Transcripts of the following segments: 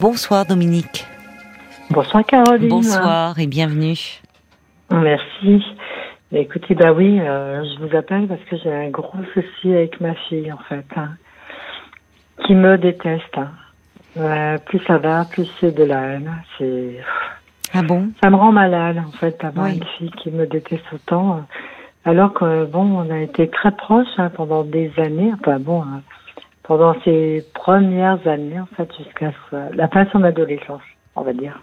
Bonsoir Dominique. Bonsoir Caroline. Bonsoir et bienvenue. Merci. Écoutez, bah oui, euh, je vous appelle parce que j'ai un gros souci avec ma fille en fait, hein, qui me déteste. hein. Euh, plus ça va, plus c'est de la haine. C'est, Ah bon? Ça me rend malade en fait d'avoir Oui. une fille qui me déteste autant. euh, Alors que bon, on a été très proches hein, pendant des années. Enfin bon, hein, pendant ses premières années en fait jusqu'à la fin de son adolescence, on va dire.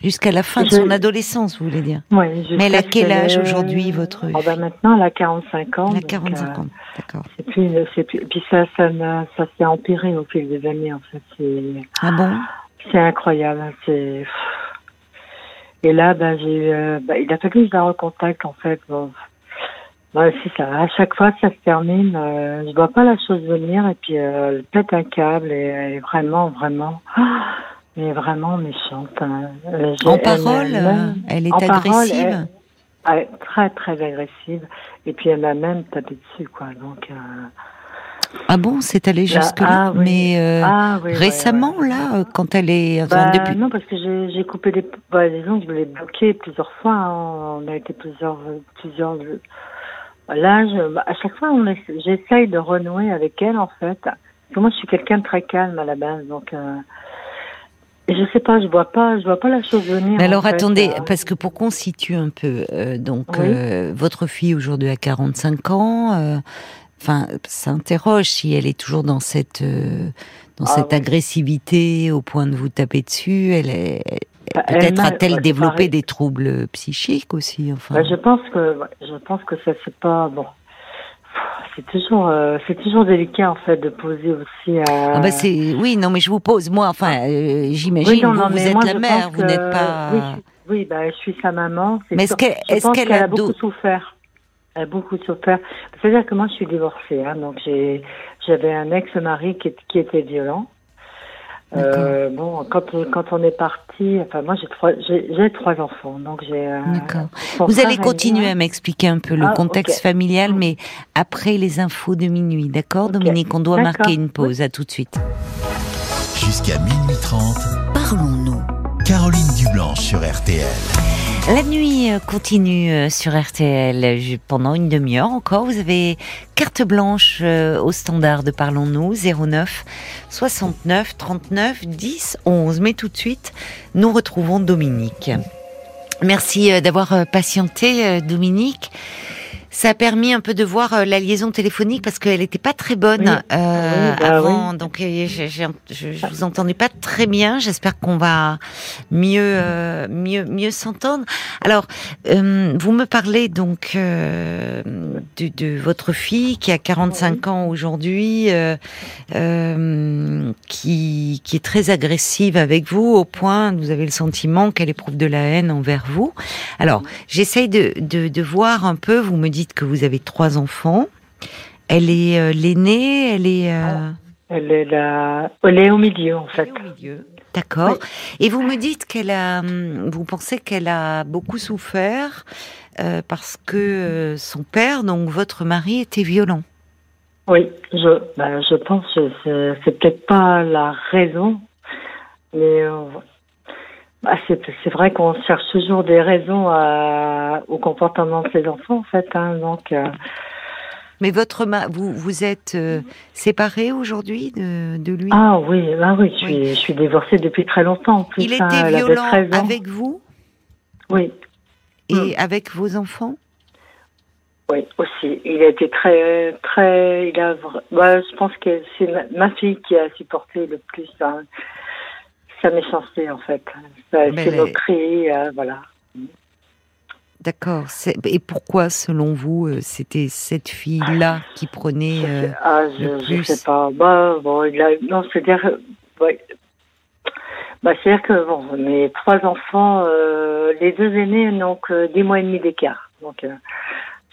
Jusqu'à la fin de son adolescence, vous voulez dire Ouais, Mais elle a quel âge aujourd'hui, votre Oh, bah, Maintenant, elle a 45 ans. Elle a donc, 45 euh, ans, d'accord. C'est plus, c'est plus, puis ça, ça, s'est empiré au fil des années, en fait. Ah bon? c'est incroyable. hein, C'est, et là, j'ai, euh, bah, il a fallu que je la recontacte, en fait. Bon. Ouais, c'est ça. À chaque fois, ça se termine. Euh, je vois pas la chose venir, et puis euh, elle pète un câble, et elle est vraiment, vraiment, elle est vraiment méchante. hein. Euh, j'ai- En parole, elle- euh, elle est parole, agressive elle- elle est très, très agressive. Et puis elle m'a même tapé dessus, quoi. Donc, euh, Ah bon, c'est allé Là, jusque-là ah oui. Mais euh, ah, oui, récemment, ouais. là, euh, quand elle est... enfin, Bah, depuis... Non, parce que j'ai j'ai coupé des. Bah, disons que je l'ai bloqué plusieurs fois. hein. On a été plusieurs. plusieurs Là, je- bah, à chaque fois, on j'essaye de renouer avec elle, en fait. Parce que moi, je suis quelqu'un de très calme à la base. Donc, euh, je sais pas, je vois pas, je vois pas la chose venir. Mais en alors fait. attendez, Euh, parce que pour qu'on situe un peu, euh, donc Oui. euh, votre fille aujourd'hui a 45 ans, enfin ça interroge si elle est toujours dans cette dans Ah cette oui. agressivité au point de vous taper dessus. Elle est peut-être m'a- a-t-elle bah, développé des troubles psychiques aussi. Enfin, Bah, je pense que je pense que ça c'est pas bon. C'est toujours euh, c'est toujours délicat en fait de poser aussi à. Ah bah c'est oui non mais je vous pose moi enfin euh, j'imagine Oui, non, vous, non, vous mais êtes moi, la mère vous n'êtes pas Oui, je, oui, bah, je suis sa maman. Mais est-ce qu'elle a a beaucoup souffert. Elle a beaucoup souffert. C'est-à-dire que moi, je suis divorcée, hein, donc j'ai j'avais un ex-mari qui était violent. Euh, bon, quand quand on est parti, enfin moi j'ai trois j'ai trois enfants, donc j'ai. euh, D'accord. Vous allez continuer à m'expliquer un peu le Ah, contexte familial, mais après les infos de minuit, d'accord. Dominique? On doit marquer une pause. À tout de suite. Jusqu'à minuit 30, Parlons-nous. Caroline Dublanche sur RTL. La nuit euh, continue euh, sur RTL pendant une demi-heure encore. Vous avez carte blanche euh, au standard de Parlons-nous 09 69 39 10 11. Mais tout de suite, nous retrouvons Dominique. Merci d'avoir patienté, Dominique. Ça a permis un peu de voir euh, la liaison téléphonique parce qu'elle n'était pas très bonne Oui. euh, Oui, bah avant. Donc, euh, je, je vous entendais pas très bien. J'espère qu'on va mieux, euh, mieux, mieux s'entendre. Alors, euh, vous me parlez donc euh, de, de votre fille qui a 45 ans aujourd'hui, euh, euh, qui, qui est très agressive avec vous au point, vous avez le sentiment qu'elle éprouve de la haine envers vous. Alors, j'essaye de, de, de voir un peu. Vous me dites que vous avez trois enfants. Elle est euh, l'aînée, elle est. euh, Elle est là, elle est au milieu en fait. au milieu. D'accord. Et vous me dites qu'elle a, hum, vous pensez qu'elle a beaucoup souffert euh, parce que son père, donc votre mari, était violent. Oui, je, bah, je pense que c'est, peut-être pas la raison, mais bah, c'est, vrai qu'on cherche toujours des raisons à, au comportement de ses enfants, en fait. Hein, donc, euh, Mais votre ma vous vous êtes euh, séparés aujourd'hui de, de lui? ah oui, ah oui, je suis, Oui. je suis divorcée depuis très longtemps. En plus, Il hein, était violent 13 ans. avec vous? Oui, et Mm. avec vos enfants? oui, aussi. Il a été très, très, il a, bah, je pense que c'est ma, ma fille qui a supporté le plus hein, sa méchanceté, en fait. Sa, Mais moqueries, euh, voilà. D'accord. Et pourquoi, selon vous, euh, c'était cette fille-là qui prenait Je euh, sais- ah, le je plus. sais pas. Bah, bon, il a, non, c'est-à-dire, euh, ouais. Bah, c'est-à-dire que bon, mes trois enfants, euh, les deux aînés n'ont que dix mois et demi d'écart. Donc,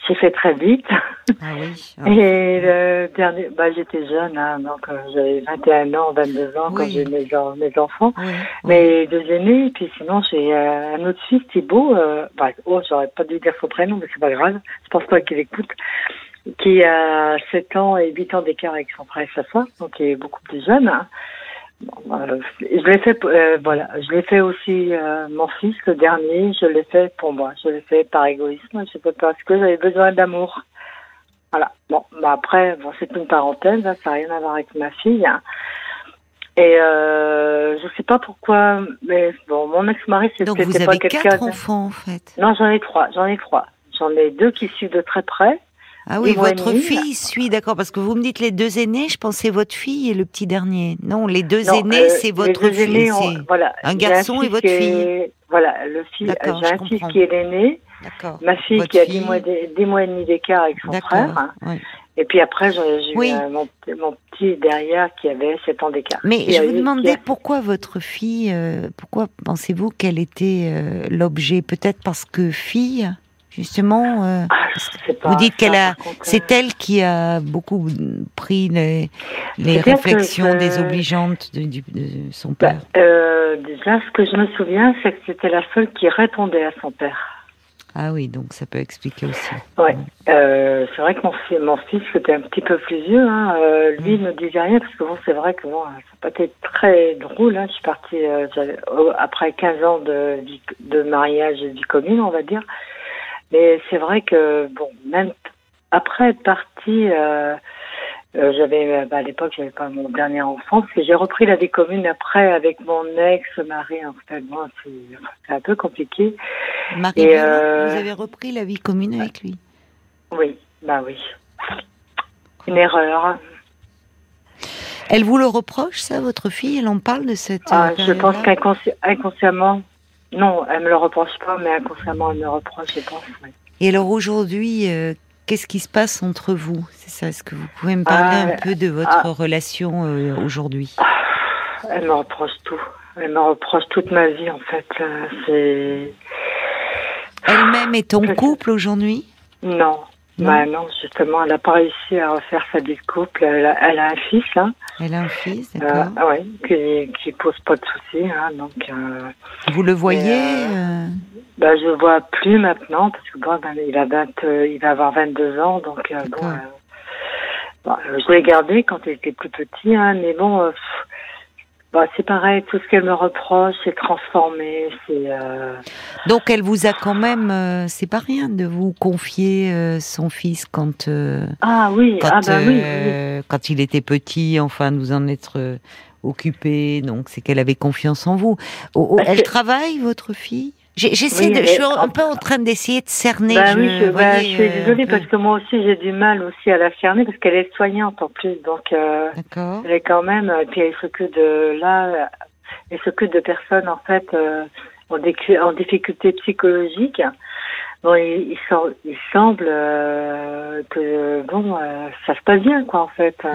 j'ai fait très vite. Ah oui. ah. Et le dernier, bah, j'étais jeune, hein, donc euh, j'avais 21 ans, 22 ans quand j'ai mes, en- mes enfants. Oui. Mes deux aînés, puis sinon j'ai euh, un autre fils, Thibaut. Euh, bah, oh, j'aurais pas dû dire son prénom, mais c'est pas grave. Je pense pas qu'il écoute. Qui a 7 ans et 8 ans d'écart avec son frère et sa soeur, donc il est beaucoup plus jeune. hein. Euh, je l'ai fait, euh, voilà, je l'ai fait aussi euh, mon fils le dernier. Je l'ai fait pour moi. Je l'ai fait par égoïsme. Je sais parce que j'avais besoin d'amour. Voilà. Bon, bah après, bon, c'est une parenthèse. hein, ça n'a rien à voir avec ma fille. hein. Et euh, je sais pas pourquoi, mais bon, mon ex-mari, c'était Donc vous pas avez quelqu'un. quatre enfants en fait. Non, j'en ai trois. J'en ai trois. J'en ai deux qui suivent de très près. Ah oui, votre fille suit, d'accord, parce que vous me dites les deux aînés, je pensais votre fille et le petit dernier. Non, les deux Non, aînés, euh, c'est votre fille. ont- voilà. un garçon et votre fille. est- Voilà, le fils. D'accord, J'ai un fils qui est l'aîné. D'accord. Ma fille Votre qui a fille. 10 mois, et demi d'écart avec son frère. ouais. Et puis après, j'ai eu Oui. euh, mon, mon petit derrière qui avait 7 ans d'écart. Mais je vous demandais a- pourquoi votre fille, euh, pourquoi pensez-vous qu'elle était euh, l'objet? Peut-être parce que fille, justement. euh, Ah, vous dites qu'elle a, contre, c'est euh, elle qui a beaucoup pris les, les que réflexions désobligeantes de, son bah, père. euh, déjà, ce que je me souviens, c'est que c'était la seule qui répondait à son père. Ah oui, donc ça peut expliquer aussi. Ouais. Euh, c'est vrai que mon, mon fils, c'était un petit peu plus vieux. Hein. Euh, lui Mm. ne disait rien parce que bon, c'est vrai que bon, ça n'a pas été très drôle. Hein. Je suis partie euh, après 15 ans de, vie- de mariage et de vie commune, on va dire. Mais c'est vrai que bon, même après être partie, euh, euh, j'avais euh, bah, à l'époque j'avais pas mon dernier enfant parce que j'ai repris la vie commune après avec mon ex-mari. En fait, bon, c'est un peu compliqué. Marie, Et, euh, vous avez repris la vie commune avec lui Oui, bah oui. Une erreur. Elle vous le reproche, ça, votre fille? Elle en parle de cette. Ah, je pense qu'inconsciemment, non, elle me le reproche pas, mais inconsciemment, elle me reproche, je pense. Et alors aujourd'hui, euh, qu'est-ce qui se passe entre vous? C'est ça, est-ce que vous pouvez me parler Ah, un peu de votre ah. relation euh, aujourd'hui? Elle me reproche tout. Elle me reproche toute ma vie, en fait. Euh, C'est. Elle-même est en couple aujourd'hui? Non. Non. Bah non, justement, elle n'a pas réussi à refaire sa vie de couple. Elle a, elle a un fils, hein, Elle a un fils, euh, d'accord ah ouais, qui, qui pose pas de soucis, hein, donc. Euh, Vous le voyez euh, euh, Bah, je le vois plus maintenant parce que bon, ben, il a 20, euh, il va avoir 22 ans, donc euh, bon, euh, bon, euh, je l'ai gardé quand il était plus petit, hein, mais bon, euh, pff, bah, c'est pareil, tout ce qu'elle me reproche, c'est transformé, c'est euh, Donc elle vous a quand même, euh, c'est pas rien de vous confier euh, son fils quand euh, ah oui, quand, ah bah oui, oui. euh, quand il était petit, enfin de vous en être euh, occupé. Donc c'est qu'elle avait confiance en vous. Oh, oh, Bah, elle travaille, votre fille? J'essaie Oui, de, je suis un peu en train d'essayer de cerner. Bah je, oui, je, bah, voyez, je suis euh, désolée peu. parce que moi aussi j'ai du mal aussi à la cerner parce qu'elle est soignante en plus, donc euh, elle est quand même, et puis elle s'occupe de là, elle s'occupe de personnes en fait euh, en, en difficulté psychologique. Bon, il, il, sem- il semble euh, que bon, euh, ça se passe bien quoi en fait. Euh.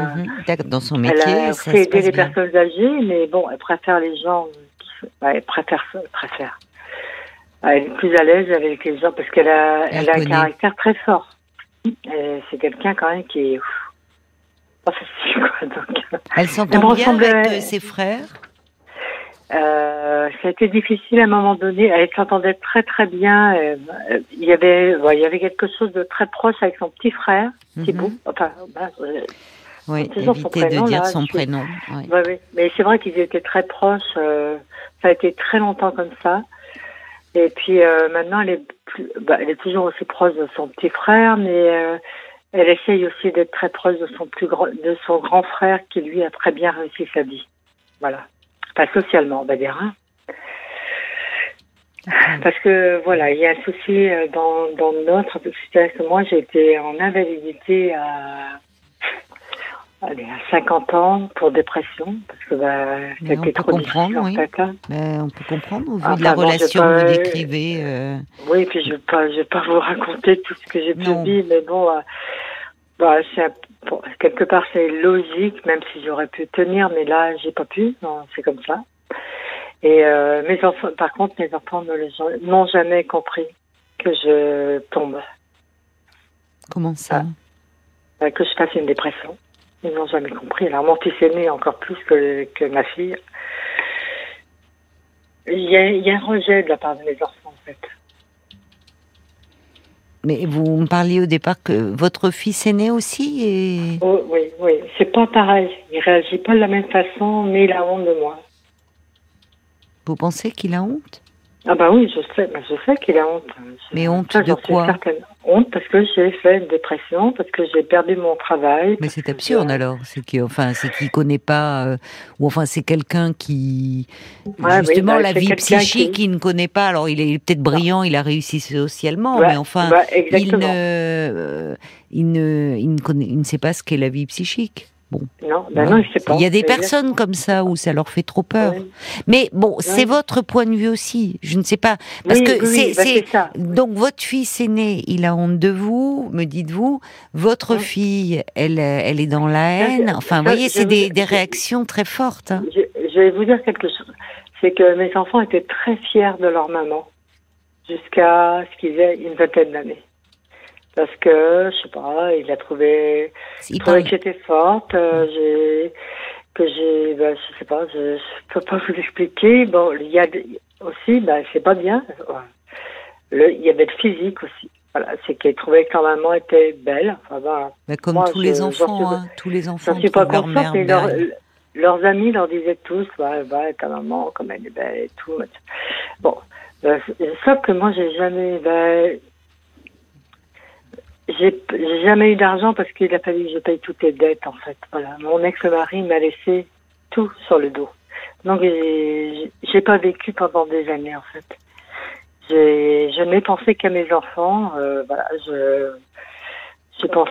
D'accord, Dans son Elle métier, a ça fait se aider passe les bien. personnes âgées, mais bon, elle préfère les gens. Qui, ouais, elle préfère elle préfère. Elle est plus à l'aise avec les gens parce qu'elle a, Elle elle a un caractère très fort. C'est quelqu'un quand même qui est ouf, pas facile quoi. Donc, Elle s'entend bien ressemble à- avec ses frères? Euh, ça a été difficile à un moment donné. Elle s'entendait très très bien. Euh, il y avait, ouais, il y avait quelque chose de très proche avec son petit frère, Thibaut. Mhm. Enfin, bah, euh, Oui, Disons son éviter prénom, de dire là, son je prénom. oui. Ouais, oui. Mais c'est vrai qu'ils étaient très proches. euh, ça a été très longtemps comme ça. Et puis euh, maintenant, elle est, plus, bah, elle est toujours aussi proche de son petit frère, mais euh, elle essaye aussi d'être très proche de son plus grand, de son grand frère qui lui a très bien réussi sa vie. Voilà. Pas socialement, on va dire. hein. Parce que voilà, il y a un souci euh, dans, dans notre situation. Moi, j'ai été en invalidité à, allez, à 50 ans pour dépression, parce que bah, Mais c'était trop difficile en oui. fait. hein. Ben, on peut comprendre au vu Enfin, de la bon, relation pas- que vous décrivez. euh, Oui, puis je ne vais, pas- je vais pas vous raconter tout ce que j'ai pu vivre, mais bon, euh, bah, bon, quelque part c'est logique, même si j'aurais pu tenir, mais là j'ai pas pu, non, c'est comme ça. Et euh, mes enfants, par contre, mes enfants ne les ont- n'ont jamais compris que je tombe, comment ça? Euh, que je fasse une dépression. Ils n'ont jamais compris. Alors mon fils aîné encore plus que, que ma fille. Il y, a, il y a un rejet de la part de mes enfants en fait. Mais vous me parliez au départ que votre fils est né aussi et... Oh, oui, oui, c'est pas pareil. Il réagit pas de la même façon, mais il a honte de moi. Vous pensez qu'il a honte? Ah bah oui, je sais, bah, je sais qu'il a honte. Mais honte Ça, de quoi? certaine. Honte parce que j'ai fait une dépression, parce que j'ai perdu mon travail. Mais c'est absurde alors. C'est qu'il enfin, c'est qu'il connaît pas, euh, ou enfin c'est quelqu'un qui Ouais, oui, justement bah, la vie psychique, qui- il ne connaît pas. Alors il est peut-être brillant, il a réussi socialement, Ouais, mais enfin bah, il ne, euh, il ne, il ne connaît, il ne sait pas ce qu'est la vie psychique. Bon, Non, voilà. non, il sait pas. il y a des personnes comme ça où ça leur fait trop peur. Mais bon, c'est votre point de vue aussi. Je ne sais pas parce Oui, que c'est bah, donc votre fils est né, il a honte de vous, me dites-vous. Votre fille, elle, elle est dans la haine. Enfin, vous voyez, je c'est des, des je- réactions très fortes. hein. Je, je vais vous dire quelque chose. C'est que mes enfants étaient très fiers de leur maman jusqu'à ce qu'ils aient une vingtaine d'années. Parce que, je sais pas, il a trouvé, Il trouvait que j'étais forte, euh, j'ai, que j'ai, ben, je sais pas, je, je peux pas vous expliquer. Bon, il y a aussi, ben, c'est pas bien. Le, il y avait le physique aussi. Voilà, c'est qu'ils trouvaient que leur maman était belle. Enfin, ben, bah, comme moi, tous je- les enfants, suis- hein, tous les enfants pas trouvent leur consciente, mère mais leur- leurs amis leur disaient tous, ouais, ouais, ta maman, comme elle est belle et tout. Bon, euh, sauf que moi, j'ai jamais, ben, j'ai jamais eu d'argent parce qu'il a fallu que je paye toutes les dettes, en fait. Voilà, mon ex-mari m'a laissé tout sur le dos. Donc, j'ai pas vécu pendant des années, en fait. Je n'ai pensé qu'à mes enfants, euh, voilà, je, j'ai pensé,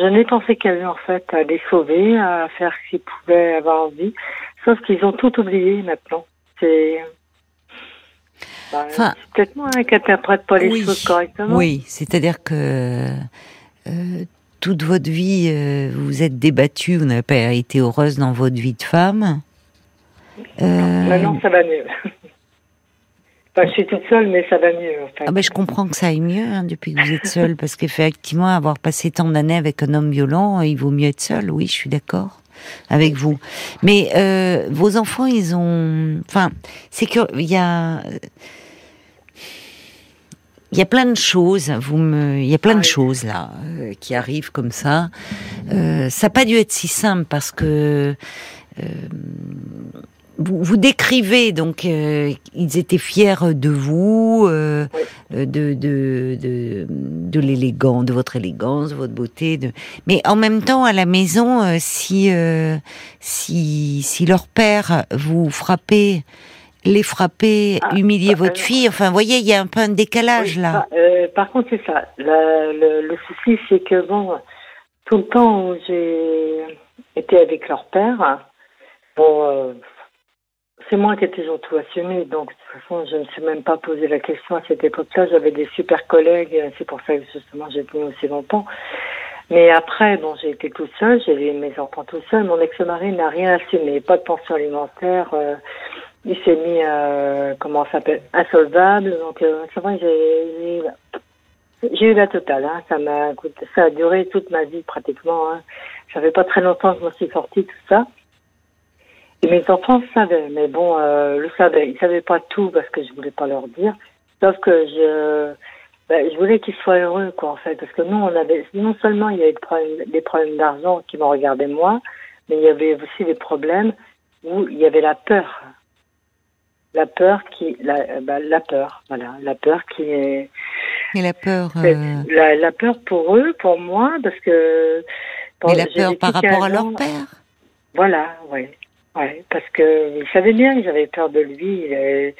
je n'ai pensé qu'à eux en fait, à les sauver, à faire ce qu'ils pouvaient avoir envie. Sauf qu'ils ont tout oublié maintenant. C'est bah, Enfin, c'est peut-être moi hein, qui interprète pas les oui, choses correctement. Oui, c'est-à-dire que euh, toute votre vie, euh, vous vous êtes débattue, vous n'avez pas été heureuse dans votre vie de femme. Euh, Maintenant, ça va mieux. Enfin, je suis toute seule, mais ça va mieux en fait. Ah ben, je comprends que ça aille mieux hein, depuis que vous êtes seule, parce qu'effectivement, avoir passé tant d'années avec un homme violent, il vaut mieux être seul. Oui, je suis d'accord avec vous. Mais euh, vos enfants, ils ont, enfin, c'est que il y a, il y a plein de choses. Vous me, il y a plein Ah de oui. choses là euh, qui arrivent comme ça. Euh, ça n'a pas dû être si simple parce que. euh, vous, vous décrivez donc euh, ils étaient fiers de vous, euh, de de de, de l'élégance, de votre élégance, de votre beauté. De... Mais en même temps, à la maison, euh, si si si leur père vous frappait, les frappait, Ah, humiliait bah, votre fille, enfin, vous voyez, il y a un peu un décalage Oui, là. bah, par contre, c'est ça. La- le, le souci, c'est que bon, tout le temps où j'ai été avec leur père, bon, c'est moi qui tout assumé. Donc, de toute façon, je ne me suis même pas posé la question à cette époque-là. J'avais des super collègues. C'est pour ça que justement j'ai tenu aussi longtemps. Mais après, bon, j'ai été toute seule. J'ai eu mes enfants tout seul. Mon ex-mari n'a rien assumé. Pas de pension alimentaire. euh, il s'est mis, euh, comment ça s'appelle, insolvable. Donc, euh, c'est vrai, j'ai, j'ai, eu la totale. Hein. Ça m'a, ça a duré toute ma vie pratiquement. Hein. Ça fait pas très longtemps que je me suis sortie tout ça. Et mes enfants savaient, mais bon, euh, le savaient. Ils savaient pas tout parce que je voulais pas leur dire. Sauf que je, ben, je voulais qu'ils soient heureux, quoi, en fait. Parce que nous, on avait, non seulement il y avait des problèmes, des problèmes d'argent qui m'ont regardé moi, mais il y avait aussi des problèmes où il y avait la peur. La peur qui, la, ben, la peur, voilà, la peur qui est, Et la peur, euh, la, la peur pour eux, pour moi, parce que. bon, mais la peur par rapport à 15 leur père? Voilà, oui. Ouais, parce que ils savaient bien, ils avaient peur de lui. il est-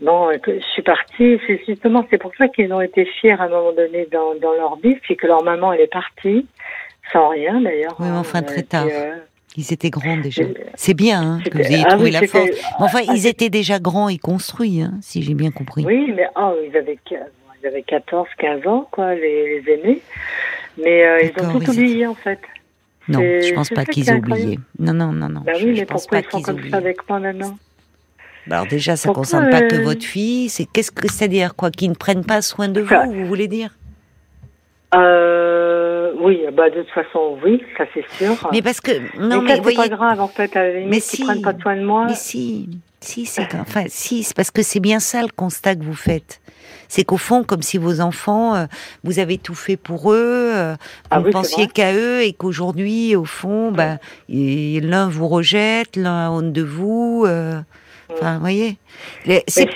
Bon, que je suis partie, c'est justement, c'est pour ça qu'ils ont été fiers à un moment donné dans, dans leur vie, c'est que leur maman, elle est partie, sans rien d'ailleurs. Oui, mais enfin, Euh, très et tard. euh, Ils étaient grands déjà. Euh, C'est bien hein, que vous ayez ah trouvé oui, la force. Enfin, ah, ils étaient déjà grands et construits, hein, si j'ai bien compris. Oui, mais oh, ils avaient, ils avaient 14, 15 ans, quoi, les, les aînés. Mais euh, ils ont tout ils- oublié, en fait. Non, je pense pas qu'ils aient oublié. Non, non, non, non. Bah je, oui, je mais pense pourquoi pas ils comme ça avec moi maintenant? Alors déjà, ça Pourquoi, concerne pas que euh, votre fille. C'est qu'est-ce que c'est-à-dire quoi Qu'ils ne prennent pas soin de vous, vous voulez dire? Euh, Oui, bah de toute façon, oui, ça c'est sûr. Mais parce que non, mais mais c'est voyez, pas grave, en fait, à la limite, Mais prennent pas soin de moi. mais si, Si, c'est enfin, si, parce que c'est bien ça le constat que vous faites. C'est qu'au fond, comme si vos enfants, euh, vous avez tout fait pour eux, euh, Ah vous oui, pensiez qu'à eux et qu'aujourd'hui, au fond, bah, l'un vous rejette, l'un a honte de vous. euh, Enfin, vous voyez.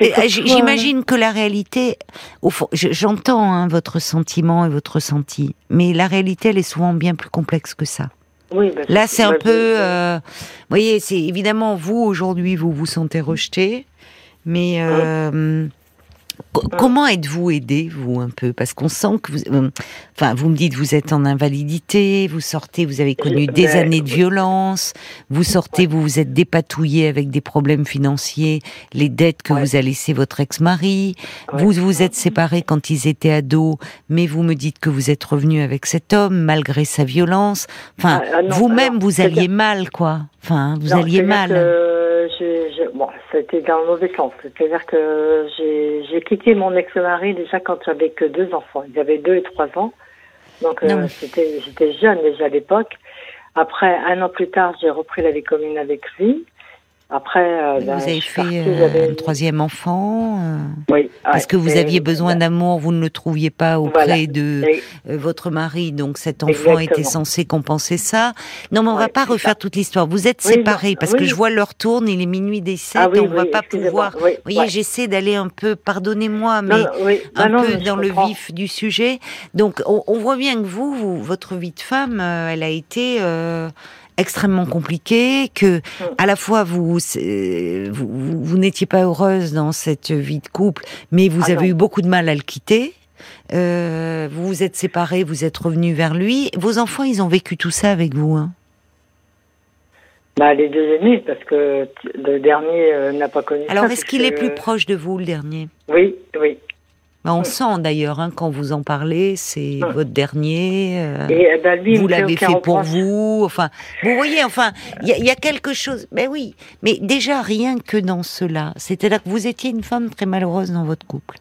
Pourquoi- J'imagine que la réalité, au fond, je- j'entends hein, votre sentiment et votre ressenti, mais la réalité, elle est souvent bien plus complexe que ça. Oui, bah, Là, c'est un peu, je- euh, vous voyez, c'est évidemment vous aujourd'hui, vous vous sentez rejeté, mais euh, co- comment êtes-vous aidé, vous un peu, parce qu'on sent que vous, euh, enfin, vous me dites, vous êtes en invalidité, vous sortez, vous avez connu Je- des ben, années de violence, vous sortez, vous vous êtes dépatouillé avec des problèmes financiers, les dettes que Ouais. vous a laissé votre ex-mari, Ouais. vous vous êtes séparés quand ils étaient ados, mais vous me dites que vous êtes revenu avec cet homme malgré sa violence. Enfin, Ah, ah vous-même, vous alliez mal, quoi. Enfin, vous Non, alliez mal. que j'ai- j'ai- bon, c'était dans le mauvais sens. C'est-à-dire que j'ai quitté mon ex-mari déjà quand j'avais que deux enfants. Ils avaient deux et trois ans. Donc euh, j'étais jeune déjà à l'époque. Après, un an plus tard, j'ai repris la vie commune avec lui. Après, euh, vous ben, avez fait partie, euh, j'avais- un troisième enfant euh, Oui, parce ouais, que vous aviez besoin d'amour, vous ne le trouviez pas auprès Voilà. de et- votre mari, donc cet enfant était censé compenser ça. Non, mais on va Ouais, pas c'est refaire ça. toute l'histoire. Vous êtes Oui, séparés parce que je vois l'heure tourne, il est minuit des sept, Ah on va oui, pas pouvoir. vous voyez, ouais. j'essaie d'aller un peu, pardonnez-moi, mais Non, non, oui. un non, peu dans le comprends. vif du sujet. Donc, on, on voit bien que vous, vous- votre vie de femme, elle a été euh, extrêmement compliquée, que à la fois vous, vous, n'étiez pas heureuse dans cette vie de couple, mais vous Ah avez non. eu beaucoup de mal à le quitter. Euh, vous vous êtes séparés, vous êtes revenus vers lui. Vos enfants, ils ont vécu tout ça avec vous. Hein? Bah, les deux aînés, parce que le dernier euh, n'a pas connu Alors, ça. est-ce qu'il est plus proche de vous, le dernier? Oui, oui. Ben, On sent d'ailleurs, hein, quand vous en parlez, c'est votre dernier. euh, Et eh ben, lui, vous l'avez fait pour vous. Enfin, vous voyez, enfin, il y, y a quelque chose. Ben oui, mais déjà rien que dans cela, c'est-à-dire que vous étiez une femme très malheureuse dans votre couple.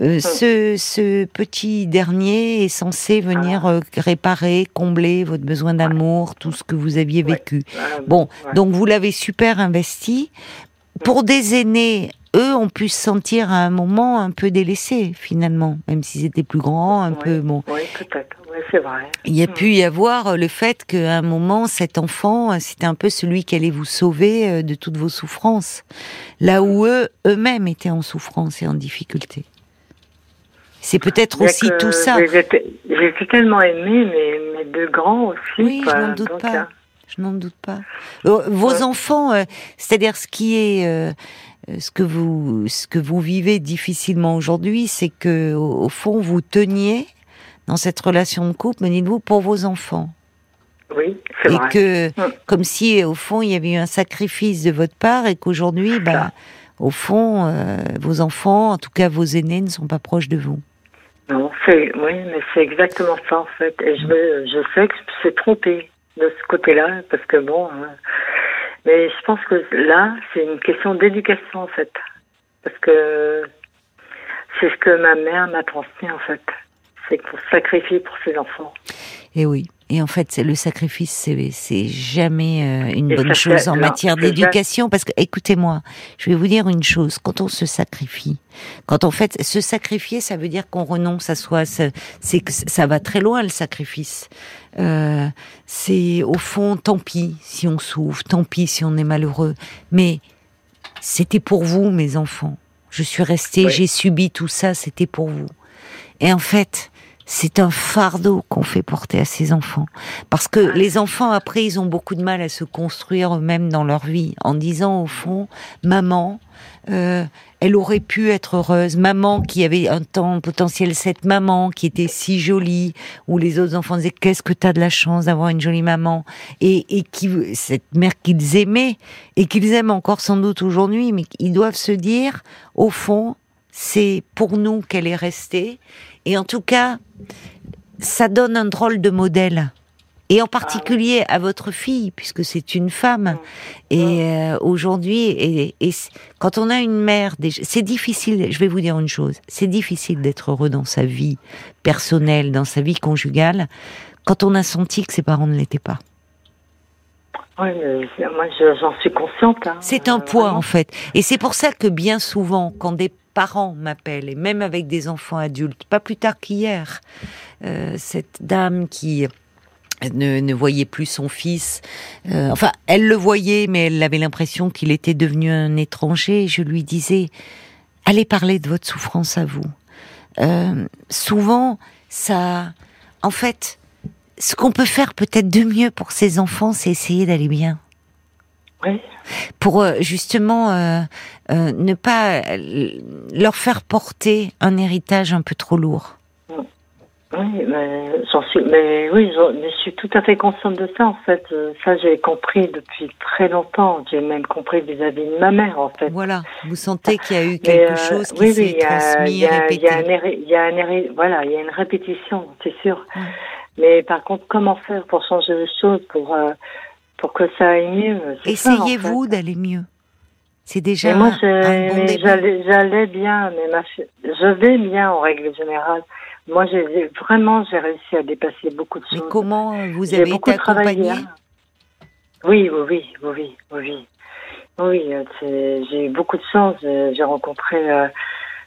Euh, ce, ce petit dernier est censé venir euh, réparer, combler votre besoin d'amour, tout ce que vous aviez vécu. Ah, Bon, donc vous l'avez super investi. Pour des aînés, eux ont pu se sentir à un moment un peu délaissés finalement, même s'ils étaient plus grands, un peu bon. Oui, peut-être. Oui, c'est vrai. Il y a Mm. pu y avoir euh, le fait qu'à un moment, cet enfant, euh, c'était un peu celui qui allait vous sauver euh, de toutes vos souffrances, là où eux, eux-mêmes étaient en souffrance et en difficulté. C'est peut-être aussi que tout ça. Été tellement aimée, mais mes deux grands aussi. Oui, je n'en doute Donc, pas. euh, Je n'en doute pas. Euh, Vos Ouais. enfants, euh, c'est-à-dire ce qui est, euh, euh, ce que vous, ce que vous vivez difficilement aujourd'hui, c'est que au, au fond vous teniez dans cette relation de couple, me dites-vous, pour vos enfants. Oui, c'est et vrai. que Mm. comme si au fond il y avait eu un sacrifice de votre part et qu'aujourd'hui bah au fond euh, vos enfants en tout cas vos aînés ne sont pas proches de vous Non, c'est, oui, mais c'est exactement ça, en fait. Et je, je sais que je me suis trompée de ce côté-là, parce que bon. euh, mais je pense que là, c'est une question d'éducation, en fait. Parce que c'est ce que ma mère m'a transmis, en fait. C'est pour sacrifier pour ses enfants. et oui et en fait c'est le sacrifice c'est jamais euh, une Et bonne chose en non, matière d'éducation parce que écoutez-moi je vais vous dire une chose quand on se sacrifie quand on fait se sacrifier ça veut dire qu'on renonce à soi ça- c'est que ça va très loin le sacrifice Euh, c'est au fond tant pis si on souffre tant pis si on est malheureux mais c'était pour vous, mes enfants. Je suis restée, Oui. j'ai subi tout ça, c'était pour vous. Et en fait, c'est un fardeau qu'on fait porter à ces enfants. Parce que les enfants, après, ils ont beaucoup de mal à se construire eux-mêmes dans leur vie, en disant, au fond, maman, euh, elle aurait pu être heureuse. Maman qui avait un temps potentiel, cette maman qui était si jolie, où les autres enfants disaient qu'est-ce que t'as de la chance d'avoir une jolie maman, et, et qui cette mère qu'ils aimaient et qu'ils aiment encore sans doute aujourd'hui, mais ils doivent se dire au fond c'est pour nous qu'elle est restée, et en tout cas ça donne un drôle de modèle. Et en particulier à votre fille, puisque c'est une femme. Et euh, aujourd'hui, et, quand on a une mère, c'est difficile. Je vais vous dire une chose c'est difficile d'être heureux dans sa vie personnelle, dans sa vie conjugale, quand on a senti que ses parents ne l'étaient pas. Oui, mais moi je- j'en suis consciente. hein. C'est un Euh, poids vraiment. en fait. Et c'est pour ça que bien souvent, quand des parents m'appellent, et même avec des enfants adultes, pas plus tard qu'hier, euh, cette dame qui ne, ne voyait plus son fils, euh, enfin, elle le voyait, mais elle avait l'impression qu'il était devenu un étranger. Je lui disais, allez parler de votre souffrance à vous. Euh, souvent, ça, en fait, ce qu'on peut faire peut-être de mieux pour ses enfants, c'est essayer d'aller bien Oui, pour euh, justement euh, euh, ne pas leur faire porter un héritage un peu trop lourd. oui, mais j'en suis, mais oui, mais je suis tout à fait consciente de ça en fait. Ça, j'ai compris depuis très longtemps. J'ai même compris vis-à-vis de ma mère en fait. Voilà, vous sentez qu'il y a eu quelque euh, chose qui oui, oui, s'est il transmis, y a- répété. Il y a un y a un héré- voilà, il y a une répétition, c'est sûr. Mais par contre, comment faire pour changer les choses, pour euh, pour que ça aille mieux en fait. Essayez-vous d'aller mieux. C'est déjà Mais moi, un, bon mais début. j'allais, j'allais bien, mais ma je vais bien en règle générale. Moi, j'ai vraiment, j'ai réussi à dépasser beaucoup de Mais choses. comment vous avez été beaucoup travaillé. accompagné hein. Oui, oui, oui, oui, oui, oui. Oui, euh, j'ai eu beaucoup de chance. J'ai j'ai rencontré. euh,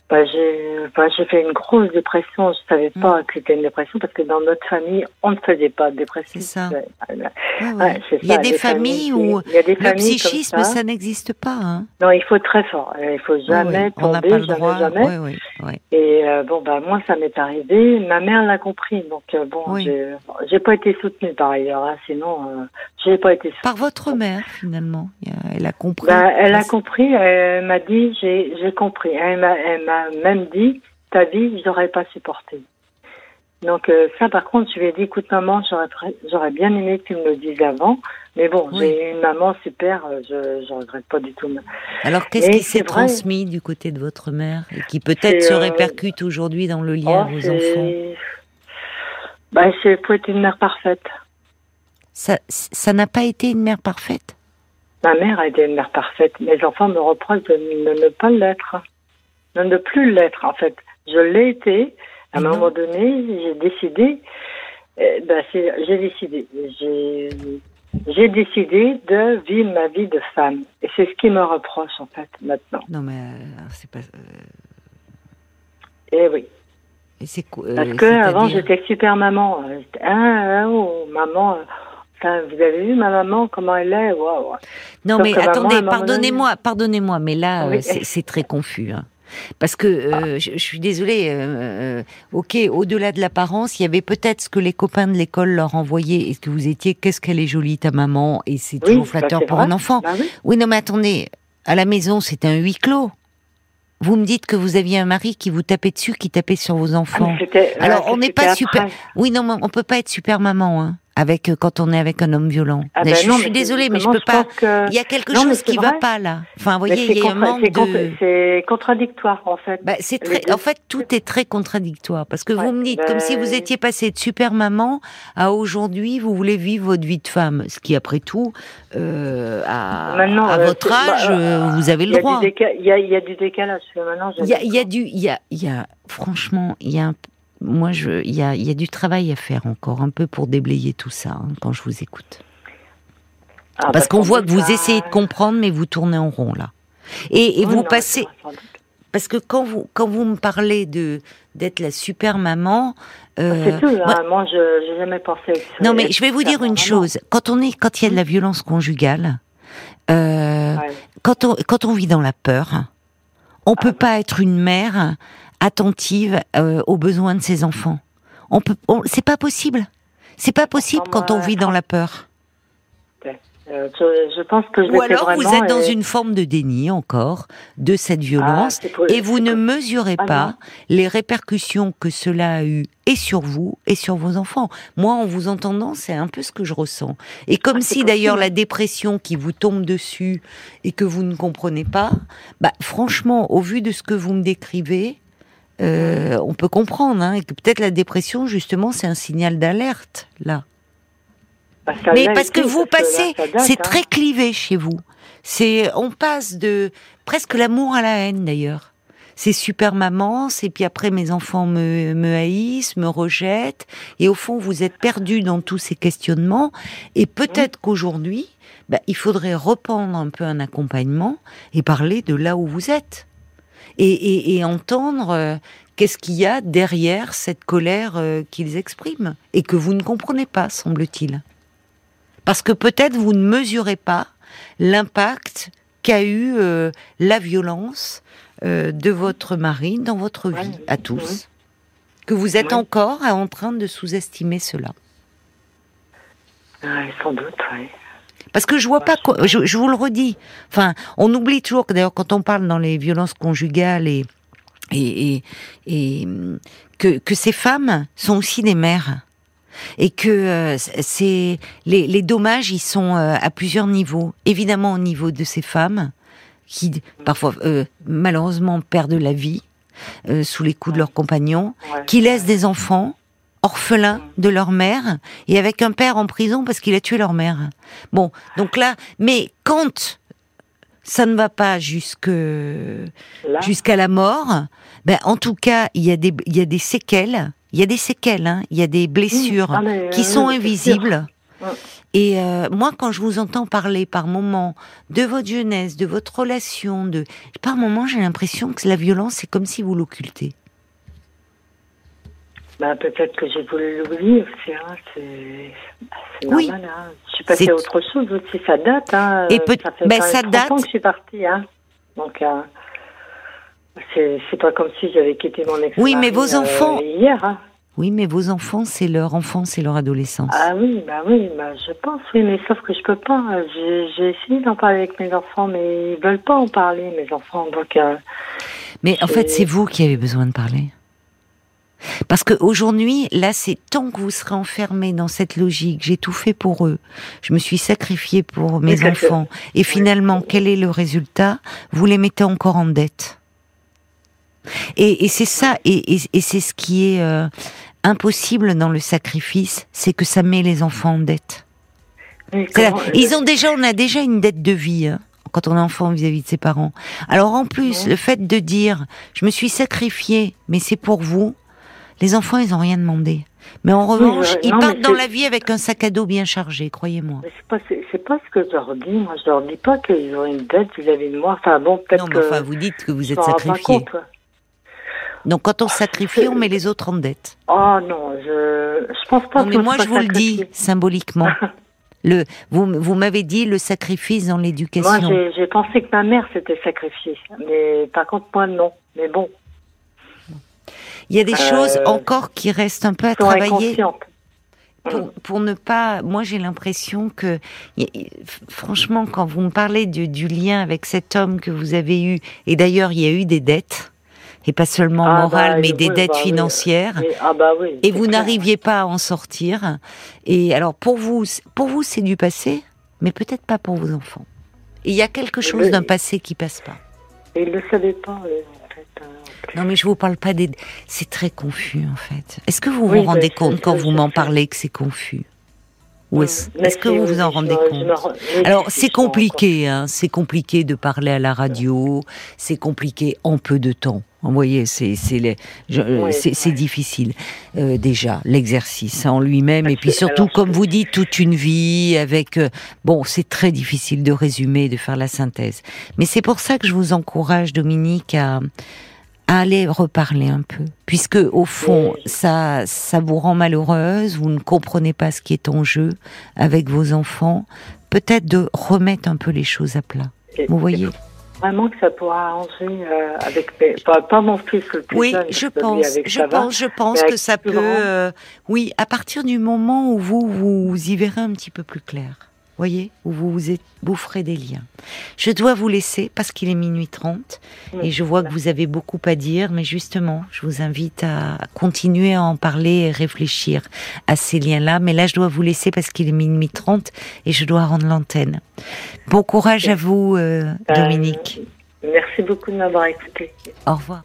bah, j'ai bah, fait une grosse dépression. Je savais Mm. pas que c'était une dépression parce que dans notre famille, on ne faisait pas de dépression. C'est ça. Ouais, ouais. Il y a des les familles où qui- il y a des le psychisme, ça. ça, n'existe pas. Hein. Non, il faut être très fort. Euh, Il faut jamais. On n'a tomber, pas le jamais, droit. jamais. Et euh, bon, bah moi, ça m'est arrivé. Ma mère l'a compris, donc euh, bon, Oui. j'ai- pas été soutenue par ailleurs. Hein, sinon, euh, j'ai pas été soutenue. Par votre mère, finalement. A- Elle a compris. Bah, elle a compris. Elle m'a dit, j'ai compris. Elle m'a m'a même dit, ta vie, j'aurais pas supporté. Donc euh, ça, par contre, je lui ai dit, écoute maman, j'aurais bien aimé que tu me le dises avant. Mais bon, Oui. j'ai une maman super. euh, Je je regrette pas du tout. Alors, qu'est-ce qui s'est transmis du côté de votre mère et qui peut-être se euh, répercute aujourd'hui dans le lien à Oh, vos c'est- enfants? Bah, c'est pour être une mère parfaite. Ça ça n'a pas été une mère parfaite? Ma mère a été une mère parfaite. Mes enfants me reprochent de ne, ne pas l'être. De ne plus l'être, en fait. Je l'ai été. À un non. moment donné, j'ai décidé. euh, ben, j'ai décidé. J'ai, décidé de vivre ma vie de femme. Et c'est ce qui me reproche, en fait, maintenant. Non, mais euh, c'est pas. euh, Et oui. et c'est quoi Parce que avant, j'étais super maman. Ah, oh, maman. vous avez vu ma maman, comment elle est? Waouh. Non, Sauf mais attendez, pardonnez-moi, pardonnez-moi, mais là, Oui. c'est très confus. hein. Parce que euh, je, je suis désolée. euh, euh, ok, au-delà de l'apparence, il y avait peut-être ce que les copains de l'école leur envoyaient. Est-ce que vous étiez Qu'est-ce qu'elle est jolie ta maman Et c'est Oui, toujours flatteur pour vrai. un enfant. Bah oui. Oui, non, mais attendez. À la maison, c'est un huis clos. Vous me dites que vous aviez un mari qui vous tapait dessus, qui tapait sur vos Ah, enfants. Alors, ah, on n'est pas après. super- Oui, non, mais on peut pas être super maman, hein, avec euh, quand on est avec un homme violent. Ah ben je, non, je suis désolée, mais je peux pas. que- Il y a quelque Non, chose qui va vrai. pas là. Enfin, vous voyez, il y a un manque de. C'est contradictoire en fait. Bah, c'est très, en fait, tout est très contradictoire parce que vous me dites ben- comme si vous étiez passé de super maman à aujourd'hui, vous voulez vivre votre vie de femme, ce qui après tout, euh, à, Maintenant, à euh, votre âge, bah, euh, vous avez le droit. déca- il, y a, il y a du décalage. Maintenant, Il y a, il y a du, il y a, il y a, franchement, il y a, un- moi, il y a, il y a du travail à faire encore un peu pour déblayer tout ça hein, quand je vous écoute. Ah, Parce qu'on voit que vous essayez de comprendre, mais vous tournez en rond là. Et, et Oui, vous non, passez, parce que quand vous, quand vous me parlez de d'être la super maman, euh, C'est tout. moi- hein. Moi, je n'ai jamais pensé. non mais je vais vous dire une chose. Quand on est, quand il y a de la violence conjugale, euh, Ouais. quand on quand on vit dans la peur, on peut pas être une mère attentive euh, aux besoins de ses enfants. On peut, c'est pas possible. C'est pas possible quand on vit dans la peur. Euh, je, je pense que je Ou alors vous êtes dans et- une forme de déni encore de cette Ah, violence pour- et vous ne mesurez Ah, pas non. les répercussions que cela a eu et sur vous et sur vos enfants. Moi, en vous entendant, c'est un peu ce que je ressens. Et comme Ah, si d'ailleurs la dépression qui vous tombe dessus et que vous ne comprenez pas, bah franchement, au vu de ce que vous me décrivez, euh, on peut comprendre hein, et que peut-être la dépression, justement, c'est un signal d'alerte là. Bah, Mais parce que vous parce passez, c'est hein. très clivé chez vous. C'est, on passe de presque l'amour à la haine d'ailleurs. C'est super maman, c'est puis après mes enfants me, me haïssent, me rejettent, et au fond vous êtes perdu dans tous ces questionnements. Et peut-être qu'aujourd'hui, bah, il faudrait reprendre un peu un accompagnement et parler de là où vous êtes. Et, et, et entendre euh, qu'est-ce qu'il y a derrière cette colère euh, qu'ils expriment et que vous ne comprenez pas, semble-t-il. Parce que peut-être vous ne mesurez pas l'impact qu'a eu euh, la violence de votre mari dans votre vie, à tous. Que vous êtes encore en train de sous-estimer cela. Ouais, sans doute, oui. Parce que je vois pas, je, je vous le redis. Enfin, on oublie toujours que d'ailleurs quand on parle dans les violences conjugales et et, et, et, hum, que, que ces femmes sont aussi des mères et que euh, c'est les, les dommages ils sont euh, à plusieurs niveaux. Évidemment au niveau de ces femmes qui parfois euh, malheureusement perdent la vie sous les coups de leurs compagnons, qui laissent des enfants orphelins de leur mère et avec un père en prison parce qu'il a tué leur mère. Bon, donc là, mais quand ça ne va pas jusque jusqu'à la mort, ben en tout cas, il y a des il y a des séquelles, il y a des séquelles, hein, il y a des blessures Ah, mais, qui euh, sont invisibles. Et euh, moi, quand je vous entends parler par moments de votre jeunesse, de votre relation, de par moments, j'ai l'impression que la violence, c'est comme si vous l'occultez. Bah, peut-être que j'ai voulu l'oublier aussi. Hein. C'est Oui. normal. Hein. Je suis passée à autre chose aussi. Ça date. Hein. Et Euh, peut- ça fait ben, ça 30 date. ans que je suis partie. Hein. Donc, euh, c'est pas comme si j'avais quitté mon ex Oui, mais vos enfants- hier. Hein. Oui, mais vos enfants, c'est leur enfance et leur adolescence. Ah oui, bah oui, bah je pense, oui, mais sauf que je peux pas. J'ai essayé d'en parler avec mes enfants, mais ils veulent pas en parler, mes enfants. Donc, euh, Mais en fait, c'est vous qui avez besoin de parler. Parce qu'aujourd'hui, là, c'est tant que vous serez enfermé dans cette logique, j'ai tout fait pour eux, je me suis sacrifié pour mes enfants, et finalement, quel est le résultat? Vous les mettez encore en dette. Et, et c'est ça, et, et- et c'est ce qui est euh, impossible dans le sacrifice, c'est que ça met les enfants en dette. comment- Ils ont déjà, on a déjà une dette de vie hein, quand on est enfant vis-à-vis de ses parents. Alors en plus, Ouais. le fait de dire, je me suis sacrifié, mais c'est pour vous, les enfants, ils ont rien demandé. Mais en revanche, ils non, partent dans la vie avec un sac à dos bien chargé, croyez-moi. Mais c'est pas, c'est, pas ce que je leur dis. Moi, je leur dis pas qu'ils ont une dette vis-à-vis de moi. Enfin, bon, peut-être Non, mais enfin, vous dites que vous êtes sacrifié. Donc quand on sacrifie, on met les autres en dette. Oh non, je, je pense pas Non, que mais moi, je vous le dis symboliquement. Le, vous, vous m'avez dit le sacrifice dans Moi, l'éducation. j'ai, j'ai pensé que ma mère s'était sacrifiée. Mais par contre, moi, non. Mais bon, Il y a des Euh, choses encore qui restent un peu à travailler. pour, pour ne pas, moi j'ai l'impression que, franchement, quand vous me parlez du, du lien avec cet homme que vous avez eu, et d'ailleurs il y a eu des dettes, et pas seulement Ah, morales, bah, mais oui, des bah, dettes financières, Mais- ah bah oui. et vous n'arriviez pas à en sortir. Et alors pour vous, pour vous c'est du passé, mais peut-être pas pour vos enfants. Il y a quelque chose Mais- d'un passé qui passe pas. Et ils le savaient pas, euh. Non, mais je vous parle pas des. C'est très confus en fait. Est-ce que vous Oui, vous rendez bah, compte quand vous m'en parlez que c'est confus? Ou est-ce que vous oui, vous en oui, je rendez je compte me Alors c'est compliqué, hein, c'est compliqué de parler à la radio, c'est compliqué en peu de temps. Vous voyez, c'est c'est les- euh, Ouais, c'est c'est ouais. difficile euh, déjà l'exercice en lui-même et puis surtout alors, comme vous dites toute une vie avec euh, bon c'est très difficile de résumer, de faire la synthèse. Mais c'est pour ça que je vous encourage Dominique à à aller reparler un peu, puisque au fond ça ça vous rend malheureuse, vous ne comprenez pas ce qui est en jeu avec vos enfants, peut-être de remettre un peu les choses à plat. Vous voyez? Vraiment que ça pourra arranger euh, avec mes... Pas, pas mon fils le plus Oui, jeune, je pense, avec, je pense, je pense que ça peut. euh, oui, à partir du moment où vous vous y verrez un petit peu plus clair, voyez, où vous vous, êtes- vous ferez des liens. Je dois vous laisser parce qu'il est minuit 30 et je vois que vous avez beaucoup à dire, mais justement, je vous invite à continuer à en parler et réfléchir à ces liens-là. Mais là, je dois vous laisser parce qu'il est minuit 30 et je dois rendre l'antenne. Bon courage à vous, euh, Euh, Dominique. Merci beaucoup de m'avoir écouté. Au revoir.